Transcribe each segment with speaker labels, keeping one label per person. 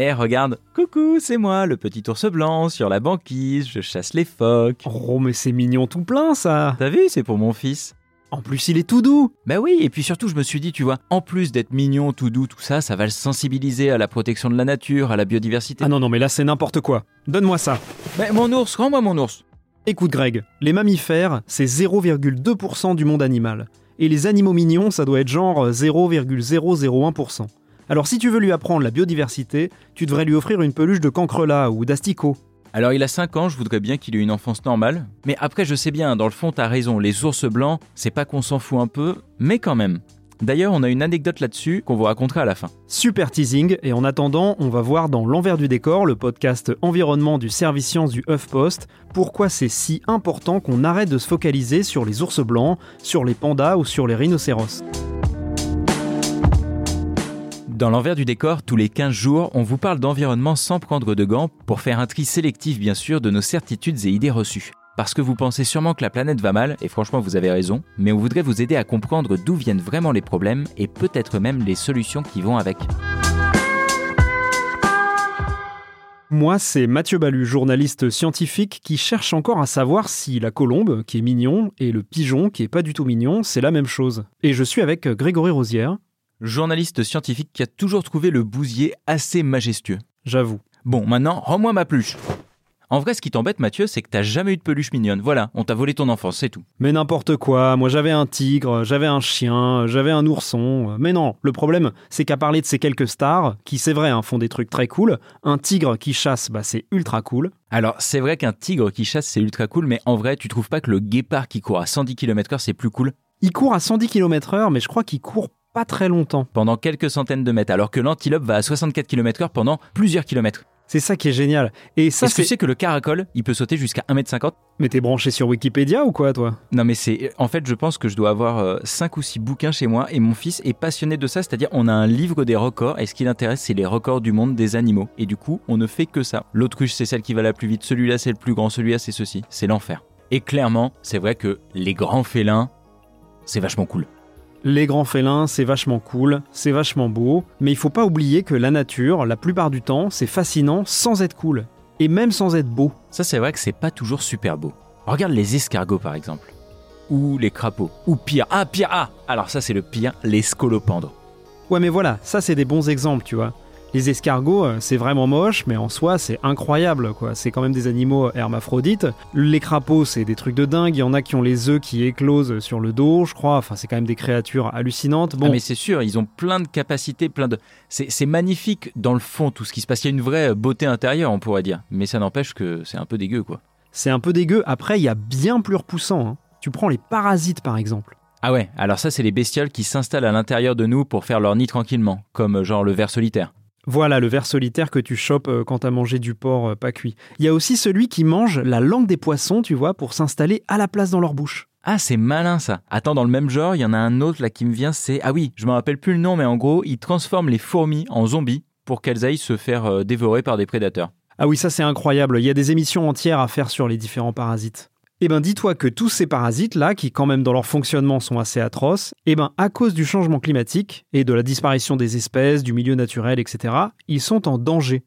Speaker 1: Eh, regarde, coucou, c'est moi, le petit ours blanc, sur la banquise, je chasse les phoques.
Speaker 2: Oh, mais c'est mignon tout plein ça
Speaker 1: T'as vu, c'est pour mon fils.
Speaker 2: En plus, il est tout doux
Speaker 1: Bah oui, et puis surtout, je me suis dit, tu vois, en plus d'être mignon, tout doux, tout ça, ça va le sensibiliser à la protection de la nature, à la biodiversité.
Speaker 2: Ah non, non, mais là c'est n'importe quoi. Donne-moi ça.
Speaker 1: Mais mon ours, rends-moi mon ours.
Speaker 2: Écoute Greg, les mammifères, c'est 0,2% du monde animal. Et les animaux mignons, ça doit être genre 0,001%. Alors si tu veux lui apprendre la biodiversité, tu devrais lui offrir une peluche de cancrelat ou d'asticot.
Speaker 1: Alors il a 5 ans, je voudrais bien qu'il ait une enfance normale. Mais après, je sais bien, dans le fond, t'as raison, les ours blancs, c'est pas qu'on s'en fout un peu, mais quand même. D'ailleurs, on a une anecdote là-dessus qu'on vous racontera à la fin.
Speaker 2: Super teasing, et en attendant, on va voir dans L'envers du décor, le podcast environnement du service science du HuffPost, pourquoi c'est si important qu'on arrête de se focaliser sur les ours blancs, sur les pandas ou sur les rhinocéros.
Speaker 1: Dans l'envers du décor, tous les 15 jours, on vous parle d'environnement sans prendre de gants pour faire un tri sélectif bien sûr de nos certitudes et idées reçues. Parce que vous pensez sûrement que la planète va mal, et franchement vous avez raison, mais on voudrait vous aider à comprendre d'où viennent vraiment les problèmes et peut-être même les solutions qui vont avec.
Speaker 2: Moi, c'est Mathieu Balu, journaliste scientifique qui cherche encore à savoir si la colombe, qui est mignon, et le pigeon, qui est pas du tout mignon, c'est la même chose. Et je suis avec Grégory Rosière,
Speaker 1: Journaliste scientifique qui a toujours trouvé le bousier assez majestueux.
Speaker 2: j'avoue.
Speaker 1: Bon, maintenant, rends-moi ma peluche. En vrai, ce qui t'embête, Mathieu, c'est que t'as jamais eu de peluche mignonne. Voilà, on t'a volé ton enfance, c'est tout.
Speaker 2: Mais n'importe quoi, moi j'avais un tigre, j'avais un chien, j'avais un ourson. Mais non, le problème, c'est qu'à parler de ces quelques stars, qui c'est vrai, hein, font des trucs très cool, un tigre qui chasse, bah c'est ultra cool.
Speaker 1: Alors, c'est vrai qu'un tigre qui chasse, c'est ultra cool, mais en vrai, tu trouves pas que le guépard qui court à 110 km/h, c'est plus cool?
Speaker 2: Il court à 110 km/h, mais je crois qu'il court pas très longtemps.
Speaker 1: Pendant quelques centaines de mètres, alors que l'antilope va à 64 km/h pendant plusieurs kilomètres.
Speaker 2: C'est ça qui est génial. Et ça,
Speaker 1: Est-ce que
Speaker 2: c'est.
Speaker 1: c'est que le caracol, il peut sauter jusqu'à 1m50
Speaker 2: Mais t'es branché sur Wikipédia ou quoi, toi?
Speaker 1: Non mais c'est... En fait, je pense que je dois avoir 5 ou 6 bouquins chez moi et mon fils est passionné de ça, c'est-à-dire on a un livre des records et ce qui l'intéresse, c'est les records du monde des animaux. Et du coup, on ne fait que ça. L'autruche, c'est celle qui va la plus vite, celui-là, c'est le plus grand, celui-là, c'est ceci. C'est l'enfer. Et clairement, c'est vrai que les grands félins, c'est vachement cool.
Speaker 2: Les grands félins, c'est vachement cool, c'est vachement beau, mais il faut pas oublier que la nature, la plupart du temps, c'est fascinant sans être cool. Et même sans être beau.
Speaker 1: Ça, c'est vrai que c'est pas toujours super beau. Regarde les escargots, par exemple. Ou les crapauds. Ou pire. Ah, pire. Ah Alors ça, c'est le pire, les scolopendres.
Speaker 2: Ouais, mais voilà, ça c'est des bons exemples, tu vois. Les escargots, euh, c'est vraiment moche, mais en soi, c'est incroyable, quoi. C'est quand même des animaux hermaphrodites. Les crapauds, c'est des trucs de dingue. Il y en a qui ont les œufs qui éclosent sur le dos, je crois. Enfin, c'est quand même des créatures hallucinantes. Bon,
Speaker 1: Ah, mais c'est sûr, ils ont plein de capacités, plein de. C'est magnifique dans le fond, tout ce qui se passe. Il y a une vraie beauté intérieure, on pourrait dire. Mais ça n'empêche que c'est un peu dégueu, quoi.
Speaker 2: c'est un peu dégueu. Après, il y a bien plus repoussant. hein. Tu prends les parasites, par exemple.
Speaker 1: Ah ouais, alors ça, c'est les bestioles qui s'installent à l'intérieur de nous pour faire leur nid tranquillement, comme euh, genre le ver solitaire.
Speaker 2: Voilà le ver solitaire que tu chopes euh, quand t'as mangé du porc euh, pas cuit. Il y a aussi celui qui mange la langue des poissons, tu vois, pour s'installer à la place dans leur bouche.
Speaker 1: Ah, c'est malin ça. Attends, dans le même genre, il y en a un autre là qui me vient, c'est. Ah oui, je me rappelle plus le nom, mais en gros, il transforme les fourmis en zombies pour qu'elles aillent se faire euh, dévorer par des prédateurs.
Speaker 2: Ah oui, ça c'est incroyable. Il y a des émissions entières à faire sur les différents parasites. Eh ben, dis-toi que tous ces parasites-là, qui quand même dans leur fonctionnement sont assez atroces, eh ben, à cause du changement climatique et de la disparition des espèces, du milieu naturel, etc., ils sont en danger.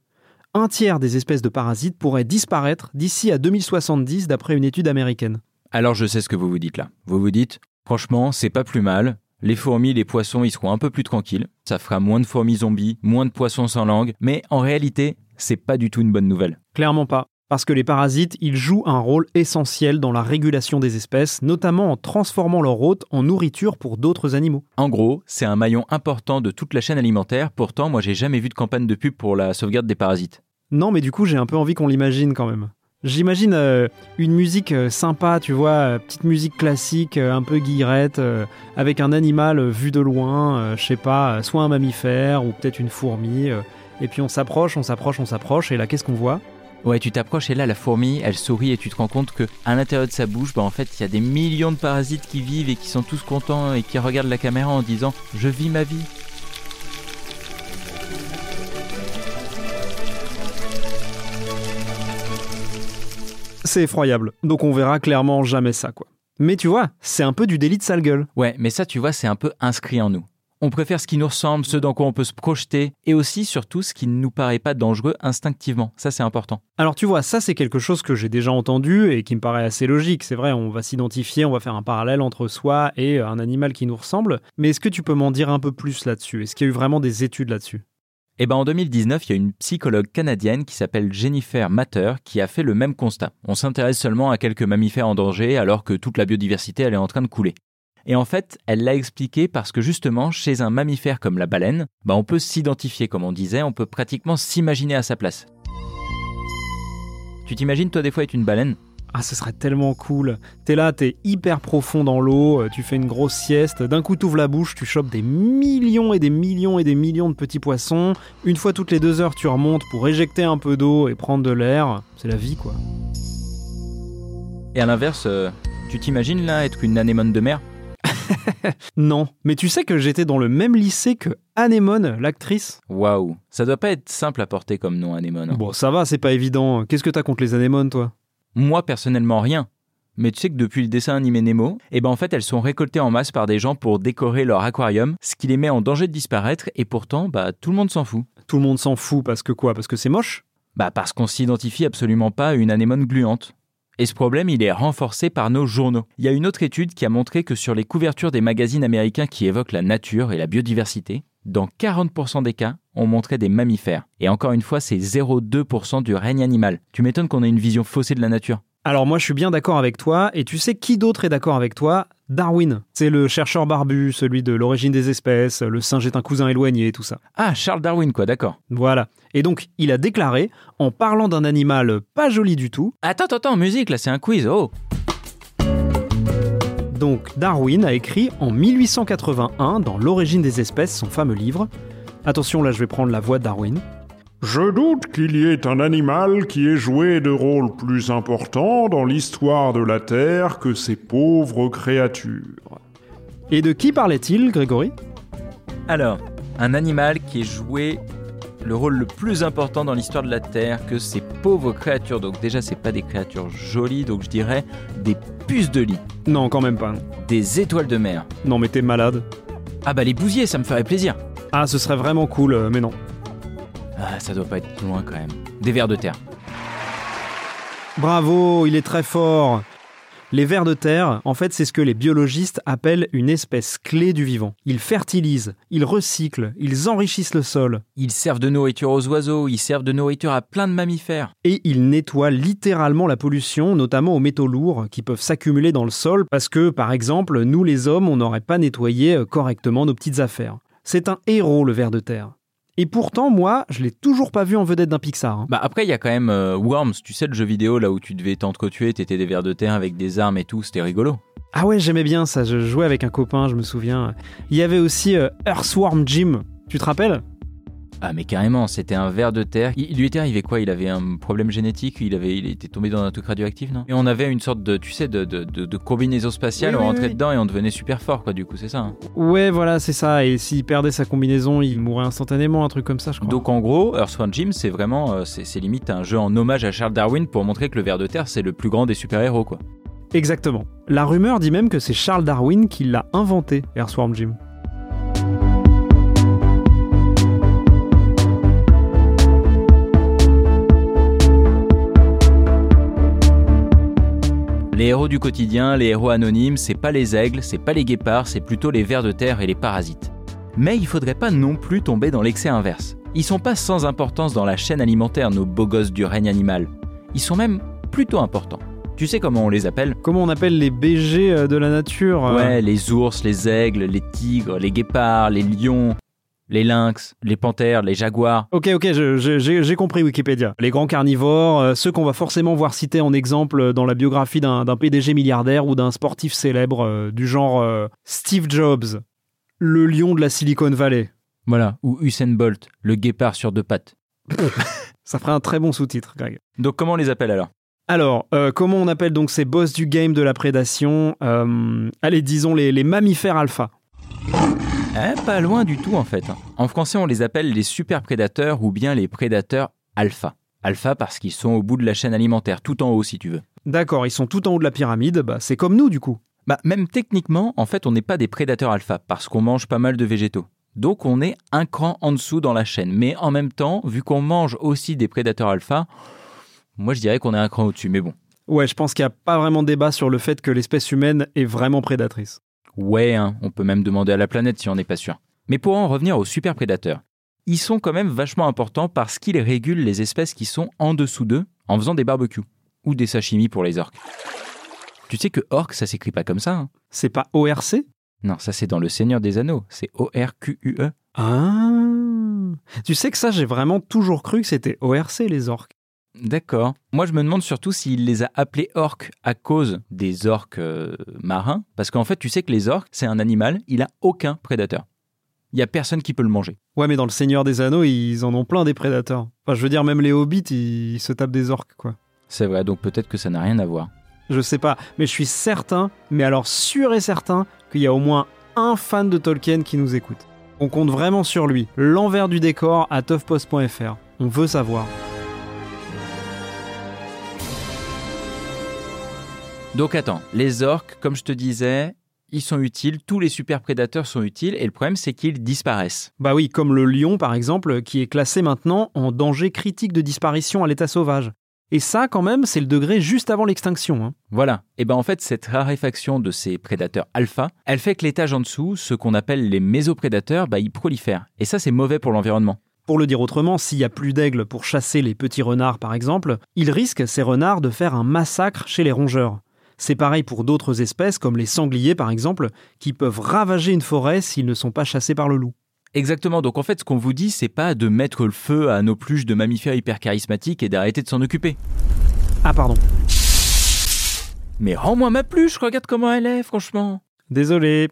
Speaker 2: Un tiers des espèces de parasites pourraient disparaître d'ici à 2070 d'après une étude américaine.
Speaker 1: Alors je sais ce que vous vous dites là. Vous vous dites, franchement, c'est pas plus mal. Les fourmis, les poissons, ils seront un peu plus tranquilles. Ça fera moins de fourmis zombies, moins de poissons sans langue. Mais en réalité, c'est pas du tout une bonne nouvelle.
Speaker 2: Clairement pas. Parce que les parasites, ils jouent un rôle essentiel dans la régulation des espèces, notamment en transformant leur hôte en nourriture pour d'autres animaux.
Speaker 1: En gros, c'est un maillon important de toute la chaîne alimentaire, pourtant moi j'ai jamais vu de campagne de pub pour la sauvegarde des parasites.
Speaker 2: Non, mais du coup, j'ai un peu envie qu'on l'imagine quand même. J'imagine euh, une musique euh, sympa, tu vois, euh, petite musique classique, un peu guillerette, avec un animal vu de loin, je sais pas, soit un mammifère ou peut-être une fourmi. et puis on s'approche, on s'approche, on s'approche, et là, qu'est-ce qu'on voit?
Speaker 1: Ouais, tu t'approches et là, la fourmi, elle sourit et tu te rends compte que à l'intérieur de sa bouche, bah, en fait, il y a des millions de parasites qui vivent et qui sont tous contents et qui regardent la caméra en disant Je vis ma vie.
Speaker 2: C'est effroyable. Donc on verra clairement jamais ça, quoi. Mais tu vois, c'est un peu du délit de sale gueule.
Speaker 1: Ouais, mais ça, tu vois, c'est un peu inscrit en nous. On préfère ce qui nous ressemble, ce dans quoi on peut se projeter, et aussi surtout ce qui ne nous paraît pas dangereux instinctivement. Ça, c'est important.
Speaker 2: Alors tu vois, ça c'est quelque chose que j'ai déjà entendu et qui me paraît assez logique. C'est vrai, on va s'identifier, on va faire un parallèle entre soi et un animal qui nous ressemble. Mais est-ce que tu peux m'en dire un peu plus là-dessus? Est-ce qu'il y a eu vraiment des études là-dessus?
Speaker 1: Eh ben en 2019, il y a une psychologue canadienne qui s'appelle Jennifer Matter qui a fait le même constat. On s'intéresse seulement à quelques mammifères en danger alors que toute la biodiversité elle est en train de couler. Et en fait, elle l'a expliqué parce que justement, chez un mammifère comme la baleine, bah on peut s'identifier, comme on disait, on peut pratiquement s'imaginer à sa place. Tu t'imagines toi des fois être une baleine?
Speaker 2: Ah, ce serait tellement cool. T'es là, t'es hyper profond dans l'eau, euh, tu fais une grosse sieste, d'un coup t'ouvres la bouche, tu chopes des millions et des millions et des millions de petits poissons. Une fois toutes les deux heures, tu remontes pour éjecter un peu d'eau et prendre de l'air. C'est la vie, quoi.
Speaker 1: Et à l'inverse, euh, tu t'imagines là être une anémone de mer?
Speaker 2: non, mais tu sais que j'étais dans le même lycée que Anémone, l'actrice?
Speaker 1: Waouh, ça doit pas être simple à porter comme nom Anémone.
Speaker 2: Bon, ça va, c'est pas évident. Qu'est-ce que t'as contre les anémones, toi?
Speaker 1: Moi, personnellement, rien. Mais tu sais que depuis le dessin animé Nemo, eh ben en fait elles sont récoltées en masse par des gens pour décorer leur aquarium, ce qui les met en danger de disparaître et pourtant bah tout le monde s'en fout.
Speaker 2: Tout le monde s'en fout parce que quoi? Parce que c'est moche?
Speaker 1: Bah parce qu'on s'identifie absolument pas à une anémone gluante. Et ce problème, il est renforcé par nos journaux. Il y a une autre étude qui a montré que sur les couvertures des magazines américains qui évoquent la nature et la biodiversité, dans 40% des cas, on montrait des mammifères. Et encore une fois, c'est 0,2% du règne animal. Tu m'étonnes qu'on ait une vision faussée de la nature.
Speaker 2: Alors moi je suis bien d'accord avec toi, et tu sais qui d'autre est d'accord avec toi? Darwin. C'est le chercheur barbu, celui de l'origine des espèces, le singe est un cousin éloigné, tout ça.
Speaker 1: Ah, Charles Darwin quoi, d'accord.
Speaker 2: Voilà. Et donc il a déclaré, en parlant d'un animal pas joli du tout...
Speaker 1: Attends, attends, musique, là c'est un quiz, oh
Speaker 2: donc Darwin a écrit en 1881 dans L'origine des espèces son fameux livre. Attention, là je vais prendre la voix de Darwin.
Speaker 3: Je doute qu'il y ait un animal qui ait joué de rôle plus important dans l'histoire de la Terre que ces pauvres créatures.
Speaker 2: Et de qui parlait-il, Grégory?
Speaker 1: Alors, un animal qui ait joué le rôle le plus important dans l'histoire de la Terre que ces pauvres créatures. Donc déjà, c'est pas des créatures jolies, donc je dirais des puces de lit.
Speaker 2: Non, quand même pas.
Speaker 1: Des étoiles de mer.
Speaker 2: Non, mais t'es malade.
Speaker 1: Ah bah les bousiers, ça me ferait plaisir.
Speaker 2: Ah, ce serait vraiment cool, euh, mais non.
Speaker 1: Ah, ça doit pas être loin quand même. Des vers de terre.
Speaker 2: Bravo, il est très fort. Les vers de terre, en fait, c'est ce que les biologistes appellent une espèce clé du vivant. Ils fertilisent, ils recyclent, ils enrichissent le sol.
Speaker 1: Ils servent de nourriture aux oiseaux, ils servent de nourriture à plein de mammifères.
Speaker 2: Et ils nettoient littéralement la pollution, notamment aux métaux lourds qui peuvent s'accumuler dans le sol parce que, par exemple, nous les hommes, on n'aurait pas nettoyé euh, correctement nos petites affaires. C'est un héros, le ver de terre. Et pourtant, moi, je l'ai toujours pas vu en vedette d'un Pixar. Hein.
Speaker 1: Bah après, il y a quand même euh, Worms, tu sais, le jeu vidéo là où tu devais t'entretuer, t'étais des vers de terre avec des armes et tout, c'était rigolo.
Speaker 2: Ah ouais, j'aimais bien ça, je jouais avec un copain, je me souviens. Il y avait aussi euh, Earthworm Jim, tu te rappelles?
Speaker 1: Ah mais carrément, c'était un ver de terre. Il, lui était arrivé quoi? Il avait un problème génétique, il avait, il était tombé dans un truc radioactif, non? Et on avait une sorte de, tu sais, de, de, de, combinaison spatiale, on rentrait dedans et on devenait super fort, quoi. Du coup, c'est ça. Hein.
Speaker 2: ouais, voilà, c'est ça. Et s'il perdait sa combinaison, il mourrait instantanément, un truc comme ça, je crois.
Speaker 1: Donc en gros, Earthworm Jim, c'est vraiment, euh, c'est limite un jeu en hommage à Charles Darwin pour montrer que le ver de terre, c'est le plus grand des super héros, quoi.
Speaker 2: Exactement. La rumeur dit même que c'est Charles Darwin qui l'a inventé, Earthworm Jim.
Speaker 1: Les héros du quotidien, les héros anonymes, c'est pas les aigles, c'est pas les guépards, c'est plutôt les vers de terre et les parasites. Mais il faudrait pas non plus tomber dans l'excès inverse. Ils sont pas sans importance dans la chaîne alimentaire, nos beaux gosses du règne animal. ils sont même plutôt importants. Tu sais comment on les appelle?
Speaker 2: Comment on appelle les BG euh, de la nature euh?
Speaker 1: Ouais, les ours, les aigles, les tigres, les guépards, les lions, les lynx, les panthères, les jaguars.
Speaker 2: Ok, ok, j'ai compris Wikipédia. Les grands carnivores, euh, ceux qu'on va forcément voir cités en exemple dans la biographie d'un d'un PDG milliardaire ou d'un sportif célèbre euh, du genre euh, Steve Jobs, le lion de la Silicon Valley.
Speaker 1: Voilà, ou Usain Bolt, le guépard sur deux pattes.
Speaker 2: Ça ferait un très bon sous-titre, Greg.
Speaker 1: Donc comment on les appelle alors?
Speaker 2: Alors, euh, comment on appelle donc ces boss du game de la prédation? Euh, Allez, disons les, les mammifères alpha.
Speaker 1: Eh, pas loin du tout en fait. En français, on les appelle les super prédateurs ou bien les prédateurs alpha. Alpha parce qu'ils sont au bout de la chaîne alimentaire, tout en haut si tu veux.
Speaker 2: D'accord, ils sont tout en haut de la pyramide, bah, c'est comme nous du coup.
Speaker 1: Bah, même techniquement, en fait, on n'est pas des prédateurs alpha parce qu'on mange pas mal de végétaux. Donc on est un cran en dessous dans la chaîne. Mais en même temps, vu qu'on mange aussi des prédateurs alpha, moi je dirais qu'on est un cran au-dessus. Mais bon.
Speaker 2: Ouais, je pense qu'il n'y a pas vraiment de débat sur le fait que l'espèce humaine est vraiment prédatrice.
Speaker 1: Ouais, hein, on peut même demander à la planète si on n'est pas sûr. Mais pour en revenir aux super prédateurs, ils sont quand même vachement importants parce qu'ils régulent les espèces qui sont en dessous d'eux en faisant des barbecues ou des sashimi pour les orques. Tu sais que orque, ça s'écrit pas comme ça. hein
Speaker 2: C'est pas ORC
Speaker 1: non, ça c'est dans Le Seigneur des Anneaux, c'est O-R-Q-U-E.
Speaker 2: Ah Tu sais que ça, j'ai vraiment toujours cru que c'était ORC les orques.
Speaker 1: D'accord. Moi je me demande surtout s'il les a appelés orques à cause des orques euh, marins, parce qu'en fait tu sais que les orques, c'est un animal, il a aucun prédateur. Il y a personne qui peut le manger.
Speaker 2: Ouais, mais dans le Seigneur des Anneaux, ils en ont plein des prédateurs. Enfin, je veux dire, même les hobbits, ils se tapent des orques, quoi.
Speaker 1: C'est vrai, donc peut-être que ça n'a rien à voir.
Speaker 2: Je sais pas, mais je suis certain, mais alors sûr et certain, qu'il y a au moins un fan de Tolkien qui nous écoute. On compte vraiment sur lui. L'envers du décor à toughpost.fr. On veut savoir.
Speaker 1: Donc attends, les orques, comme je te disais, ils sont utiles, tous les super prédateurs sont utiles, et le problème c'est qu'ils disparaissent.
Speaker 2: Bah oui, comme le lion par exemple, qui est classé maintenant en danger critique de disparition à l'état sauvage. Et ça, quand même, c'est le degré juste avant l'extinction. hein.
Speaker 1: Voilà. Et ben en fait, cette raréfaction de ces prédateurs alpha, elle fait que l'étage en dessous, ce qu'on appelle les mésoprédateurs, bah ils prolifèrent. Et ça, c'est mauvais pour l'environnement.
Speaker 2: Pour le dire autrement, s'il n'y a plus d'aigles pour chasser les petits renards par exemple, ils risquent, ces renards, de faire un massacre chez les rongeurs. C'est pareil pour d'autres espèces comme les sangliers par exemple, qui peuvent ravager une forêt s'ils ne sont pas chassés par le loup.
Speaker 1: Exactement. Donc en fait, ce qu'on vous dit, c'est pas de mettre le feu à nos pluches de mammifères hyper charismatiques et d'arrêter de s'en occuper.
Speaker 2: Ah pardon,
Speaker 1: Mais rends-moi ma pluche, regarde comment elle est, franchement.
Speaker 2: désolé.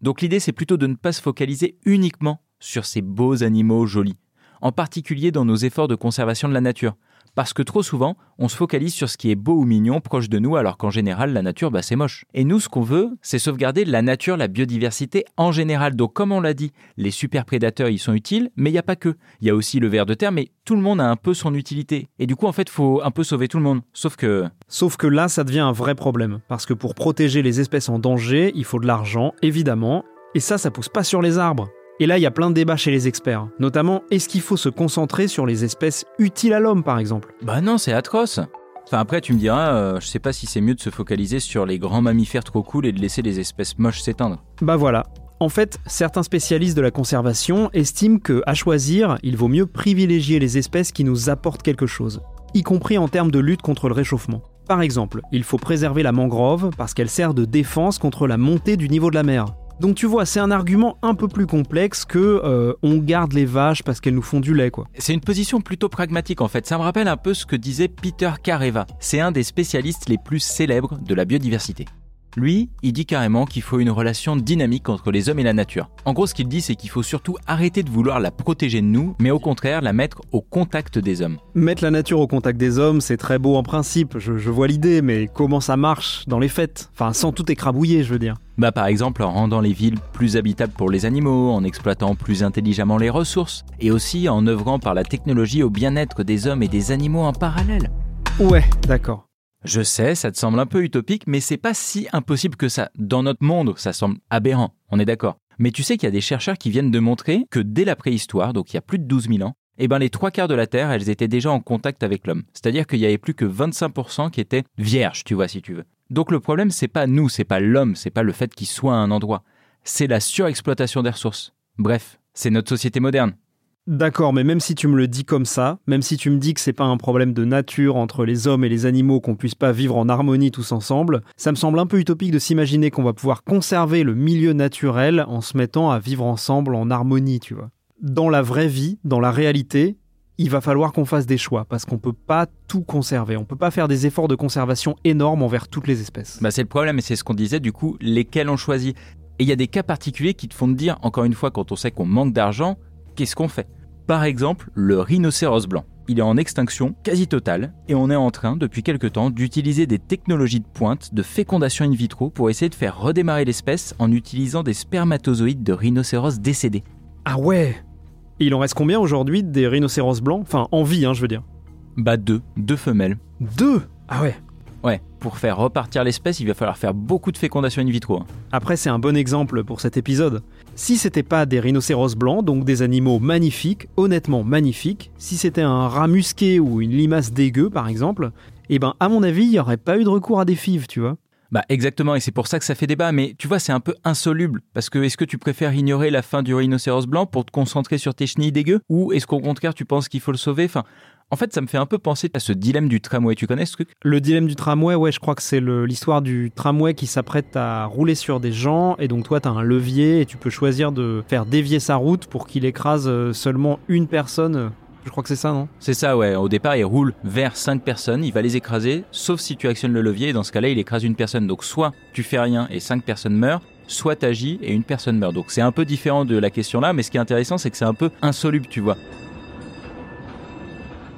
Speaker 1: Donc l'idée, c'est plutôt de ne pas se focaliser uniquement sur ces beaux animaux jolis, en particulier dans nos efforts de conservation de la nature. Parce que trop souvent, on se focalise sur ce qui est beau ou mignon proche de nous, alors qu'en général, la nature, bah, c'est moche. Et nous, ce qu'on veut, c'est sauvegarder la nature, la biodiversité en général. Donc, comme on l'a dit, les super prédateurs, ils sont utiles, mais il n'y a pas que. Il y a aussi le ver de terre, mais tout le monde a un peu son utilité. Et du coup, en fait, faut un peu sauver tout le monde. Sauf que,
Speaker 2: Sauf que là, ça devient un vrai problème, parce que pour protéger les espèces en danger, il faut de l'argent, évidemment, et ça, ça pousse pas sur les arbres. Et là, il y a plein de débats chez les experts, notamment est-ce qu'il faut se concentrer sur les espèces utiles à l'homme, par exemple?
Speaker 1: Bah non, c'est atroce. Enfin après tu me diras, euh, je sais pas si c'est mieux de se focaliser sur les grands mammifères trop cool et de laisser les espèces moches s'éteindre.
Speaker 2: Bah voilà. En fait, certains spécialistes de la conservation estiment que, à choisir, il vaut mieux privilégier les espèces qui nous apportent quelque chose, y compris en termes de lutte contre le réchauffement. Par exemple, il faut préserver la mangrove parce qu'elle sert de défense contre la montée du niveau de la mer. Donc tu vois, c'est un argument un peu plus complexe que euh, on garde les vaches parce qu'elles nous font du lait, quoi.
Speaker 1: C'est une position plutôt pragmatique en fait. Ça me rappelle un peu ce que disait Peter Careva. C'est un des spécialistes les plus célèbres de la biodiversité. Lui, il dit carrément qu'il faut une relation dynamique entre les hommes et la nature. En gros, ce qu'il dit, c'est qu'il faut surtout arrêter de vouloir la protéger de nous, mais au contraire la mettre au contact des hommes.
Speaker 2: Mettre la nature au contact des hommes, c'est très beau en principe, je, je vois l'idée, mais comment ça marche dans les faits Enfin, sans tout écrabouiller, je veux dire.
Speaker 1: Bah par exemple en rendant les villes plus habitables pour les animaux, en exploitant plus intelligemment les ressources, et aussi en œuvrant par la technologie au bien-être des hommes et des animaux en parallèle.
Speaker 2: Ouais, d'accord.
Speaker 1: Je sais, ça te semble un peu utopique, mais c'est pas si impossible que ça. Dans notre monde, ça semble aberrant, on est d'accord. Mais tu sais qu'il y a des chercheurs qui viennent de montrer que dès la préhistoire, donc il y a plus de 12 000 ans, eh ben les trois quarts de la Terre, elles étaient déjà en contact avec l'homme. C'est-à-dire qu'il y avait plus que 25% qui étaient vierges, tu vois, si tu veux. Donc le problème, c'est pas nous, c'est pas l'homme, c'est pas le fait qu'il soit à un endroit. C'est la surexploitation des ressources. Bref, c'est notre société moderne.
Speaker 2: D'accord, mais même si tu me le dis comme ça, même si tu me dis que c'est pas un problème de nature entre les hommes et les animaux qu'on puisse pas vivre en harmonie tous ensemble, ça me semble un peu utopique de s'imaginer qu'on va pouvoir conserver le milieu naturel en se mettant à vivre ensemble en harmonie, tu vois. Dans la vraie vie, dans la réalité, il va falloir qu'on fasse des choix parce qu'on peut pas tout conserver. On peut pas faire des efforts de conservation énormes envers toutes les espèces.
Speaker 1: Bah c'est le problème et c'est ce qu'on disait du coup, lesquels on choisit. Et il y a des cas particuliers qui te font te dire, encore une fois, quand on sait qu'on manque d'argent, qu'est-ce qu'on fait? Par exemple, le rhinocéros blanc. Il est en extinction quasi totale et on est en train, depuis quelque temps, d'utiliser des technologies de pointe de fécondation in vitro pour essayer de faire redémarrer l'espèce en utilisant des spermatozoïdes de rhinocéros décédés.
Speaker 2: Ah ouais Et il en reste combien aujourd'hui des rhinocéros blancs? Enfin, en vie, hein, je veux dire.
Speaker 1: Bah deux, deux femelles.
Speaker 2: Deux? Ah ouais
Speaker 1: Ouais, pour faire repartir l'espèce, il va falloir faire beaucoup de fécondation in vitro. hein.
Speaker 2: Après, c'est un bon exemple pour cet épisode. Si c'était pas des rhinocéros blancs, donc des animaux magnifiques, honnêtement magnifiques, si c'était un rat musqué ou une limace dégueu par exemple, eh ben à mon avis, il n'y aurait pas eu de recours à des fives, tu vois.
Speaker 1: Bah exactement, et c'est pour ça que ça fait débat, mais tu vois, c'est un peu insoluble, parce que est-ce que tu préfères ignorer la fin du rhinocéros blanc pour te concentrer sur tes chenilles dégueu, ou est-ce qu'au contraire tu penses qu'il faut le sauver? En fait, ça me fait un peu penser à ce dilemme du tramway, tu connais ce truc?
Speaker 2: Le dilemme du tramway, ouais, je crois que c'est l'histoire du tramway qui s'apprête à rouler sur des gens, et donc toi, tu as un levier, et tu peux choisir de faire dévier sa route pour qu'il écrase euh, seulement une personne. Je crois que c'est ça, non?
Speaker 1: C'est ça, ouais. Au départ, il roule vers 5 personnes, il va les écraser, sauf si tu actionnes le levier, et dans ce cas-là, il écrase une personne. Donc soit tu fais rien et 5 personnes meurent, soit t'agis et une personne meurt. Donc c'est un peu différent de la question là, mais ce qui est intéressant, c'est que c'est un peu insoluble, tu vois.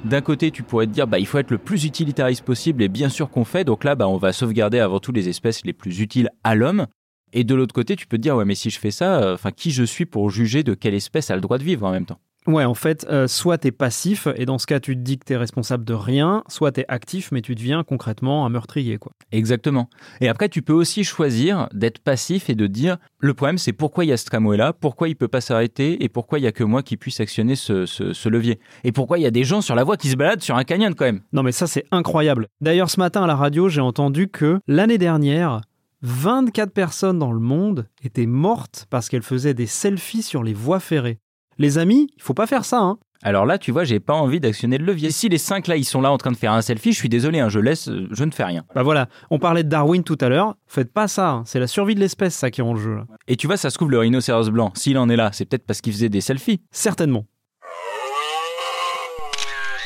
Speaker 1: D'un côté, tu pourrais te dire, bah, il faut être le plus utilitariste possible, et bien sûr qu'on fait, donc là, bah, on va sauvegarder avant tout les espèces les plus utiles à l'homme. Et de l'autre côté, tu peux te dire, ouais, mais si je fais ça, euh, enfin, qui je suis pour juger de quelle espèce a le droit de vivre en même temps?
Speaker 2: Ouais, en fait, euh, soit t'es passif, et dans ce cas, tu te dis que t'es responsable de rien, soit t'es actif, mais tu deviens concrètement un meurtrier, quoi.
Speaker 1: Exactement. Et après, tu peux aussi choisir d'être passif et de dire le problème, c'est pourquoi il y a ce tramway là, pourquoi il peut pas s'arrêter et pourquoi il y a que moi qui puisse actionner ce, ce- ce levier. Et pourquoi il y a des gens sur la voie qui se baladent sur un canyon quand même.
Speaker 2: Non mais ça c'est incroyable. D'ailleurs ce matin à la radio j'ai entendu que l'année dernière, 24 personnes dans le monde étaient mortes parce qu'elles faisaient des selfies sur les voies ferrées. Les amis, il faut pas faire ça hein.
Speaker 1: Alors là, tu vois, j'ai pas envie d'actionner le levier. Si les cinq là, ils sont là en train de faire un selfie, je suis désolé, hein, je laisse, euh, je ne fais rien.
Speaker 2: Bah voilà, on parlait de Darwin tout à l'heure, faites pas ça, hein. c'est la survie de l'espèce ça qui est en jeu. là.
Speaker 1: Et tu vois, ça se trouve, le rhinocéros blanc, s'il en est là, c'est peut-être parce qu'il faisait des selfies.
Speaker 2: Certainement.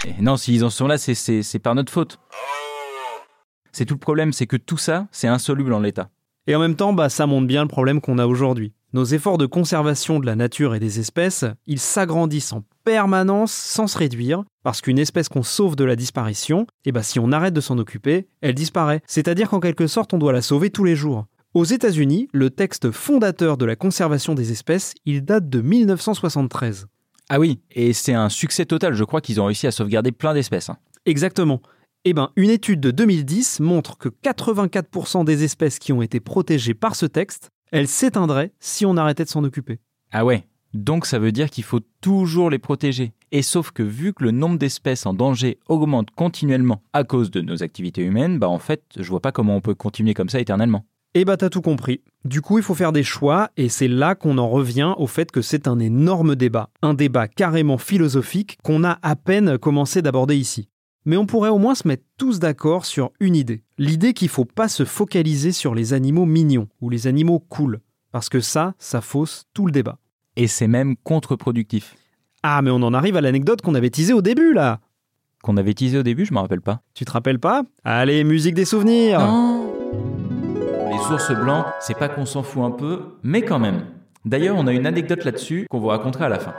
Speaker 1: Et non, s'ils en sont là, c'est par notre faute. C'est tout le problème, c'est que tout ça, c'est insoluble en l'état.
Speaker 2: Et en même temps, bah, ça montre bien le problème qu'on a aujourd'hui. Nos efforts de conservation de la nature et des espèces, ils s'agrandissent en permanence sans se réduire, parce qu'une espèce qu'on sauve de la disparition, et bah, si on arrête de s'en occuper, elle disparaît. C'est-à-dire qu'en quelque sorte, on doit la sauver tous les jours. Aux États-Unis, le texte fondateur de la conservation des espèces, il date de 1973.
Speaker 1: Ah oui, et c'est un succès total, je crois qu'ils ont réussi à sauvegarder plein d'espèces. hein.
Speaker 2: Exactement. Eh ben, une étude de 2010 montre que 84% des espèces qui ont été protégées par ce texte, elles s'éteindraient si on arrêtait de s'en occuper.
Speaker 1: Ah ouais, donc ça veut dire qu'il faut toujours les protéger. Et sauf que vu que le nombre d'espèces en danger augmente continuellement à cause de nos activités humaines, bah en fait, je vois pas comment on peut continuer comme ça éternellement.
Speaker 2: Eh bah t'as tout compris. Du coup, il faut faire des choix, et c'est là qu'on en revient au fait que c'est un énorme débat. Un débat carrément philosophique qu'on a à peine commencé d'aborder ici. Mais on pourrait au moins se mettre tous d'accord sur une idée. L'idée qu'il faut pas se focaliser sur les animaux mignons ou les animaux cool. Parce que ça, ça fausse tout le débat.
Speaker 1: Et c'est même contre-productif.
Speaker 2: Ah, mais on en arrive à l'anecdote qu'on avait teasée au début, là
Speaker 1: Qu'on avait teasé au début, je me rappelle pas.
Speaker 2: Tu te rappelles pas? Allez, musique des souvenirs
Speaker 1: Les ours blancs, c'est pas qu'on s'en fout un peu, mais quand même. D'ailleurs, on a une anecdote là-dessus qu'on vous racontera à la fin.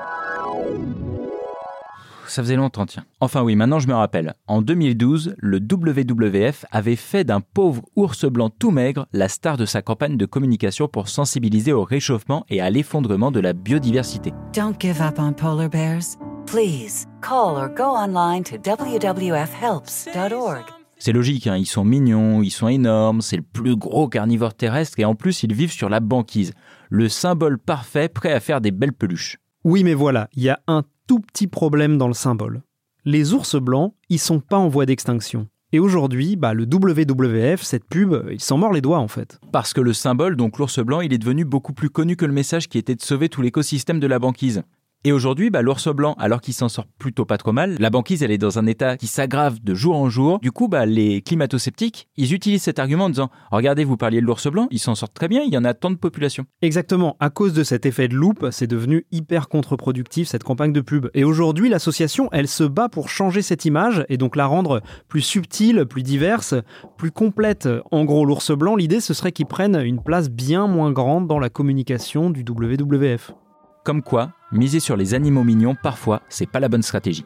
Speaker 1: Ça faisait longtemps, tiens. Enfin oui, maintenant je me rappelle. En 2012, le WWF avait fait d'un pauvre ours blanc tout maigre la star de sa campagne de communication pour sensibiliser au réchauffement et à l'effondrement de la biodiversité.
Speaker 4: Don't give up on polar bears. Please call or go online to WWFhelps.org.
Speaker 1: C'est logique, hein, ils sont mignons, ils sont énormes, c'est le plus gros carnivore terrestre et en plus ils vivent sur la banquise. Le symbole parfait prêt à faire des belles peluches.
Speaker 2: Oui, mais voilà, il y a un tout petit problème dans le symbole. Les ours blancs, ils sont pas en voie d'extinction. Et aujourd'hui, bah, le WWF, cette pub, il s'en mord les doigts en fait.
Speaker 1: Parce que le symbole, donc l'ours blanc, il est devenu beaucoup plus connu que le message qui était de sauver tout l'écosystème de la banquise. Et aujourd'hui, bah, l'ours blanc, alors qu'il s'en sort plutôt pas trop mal, la banquise, elle est dans un état qui s'aggrave de jour en jour. Du coup, bah, les climato-sceptiques, ils utilisent cet argument en disant Regardez, vous parliez de l'ours blanc, il s'en sort très bien, il y en a tant de population.
Speaker 2: Exactement. À cause de cet effet de loupe, c'est devenu hyper contre-productif cette campagne de pub. Et aujourd'hui, l'association, elle se bat pour changer cette image et donc la rendre plus subtile, plus diverse, plus complète. En gros, l'ours blanc, l'idée, ce serait qu'il prenne une place bien moins grande dans la communication du WWF.
Speaker 1: Comme quoi, miser sur les animaux mignons, parfois, c'est pas la bonne stratégie.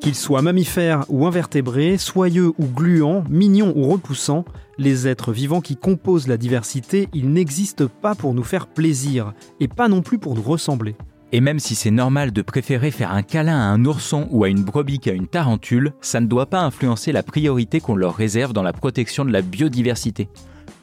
Speaker 2: Qu'ils soient mammifères ou invertébrés, soyeux ou gluants, mignons ou repoussants, les êtres vivants qui composent la diversité, ils n'existent pas pour nous faire plaisir, et pas non plus pour nous ressembler.
Speaker 1: Et même si c'est normal de préférer faire un câlin à un ourson ou à une brebis qu'à une tarentule, ça ne doit pas influencer la priorité qu'on leur réserve dans la protection de la biodiversité.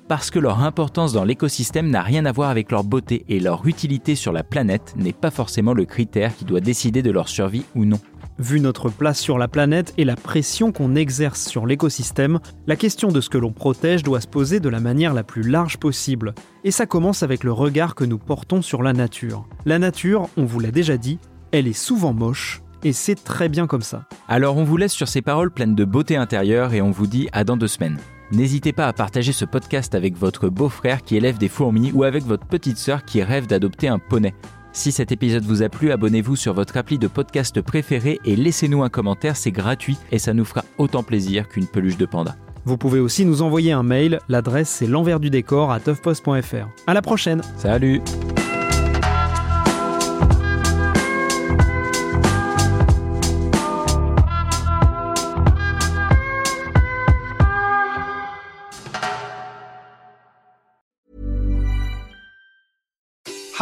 Speaker 1: Parce que leur importance dans l'écosystème n'a rien à voir avec leur beauté et leur utilité sur la planète n'est pas forcément le critère qui doit décider de leur survie ou non.
Speaker 2: Vu notre place sur la planète et la pression qu'on exerce sur l'écosystème, la question de ce que l'on protège doit se poser de la manière la plus large possible. Et ça commence avec le regard que nous portons sur la nature. La nature, on vous l'a déjà dit, elle est souvent moche, et c'est très bien comme ça.
Speaker 1: Alors on vous laisse sur ces paroles pleines de beauté intérieure et on vous dit à dans deux semaines. N'hésitez pas à partager ce podcast avec votre beau-frère qui élève des fourmis ou avec votre petite sœur qui rêve d'adopter un poney. Si cet épisode vous a plu, abonnez-vous sur votre appli de podcast préféré et laissez-nous un commentaire, c'est gratuit et ça nous fera autant plaisir qu'une peluche de panda.
Speaker 2: Vous pouvez aussi nous envoyer un mail, l'adresse c'est l'envers du décor à toughpost.fr. À la prochaine
Speaker 1: Salut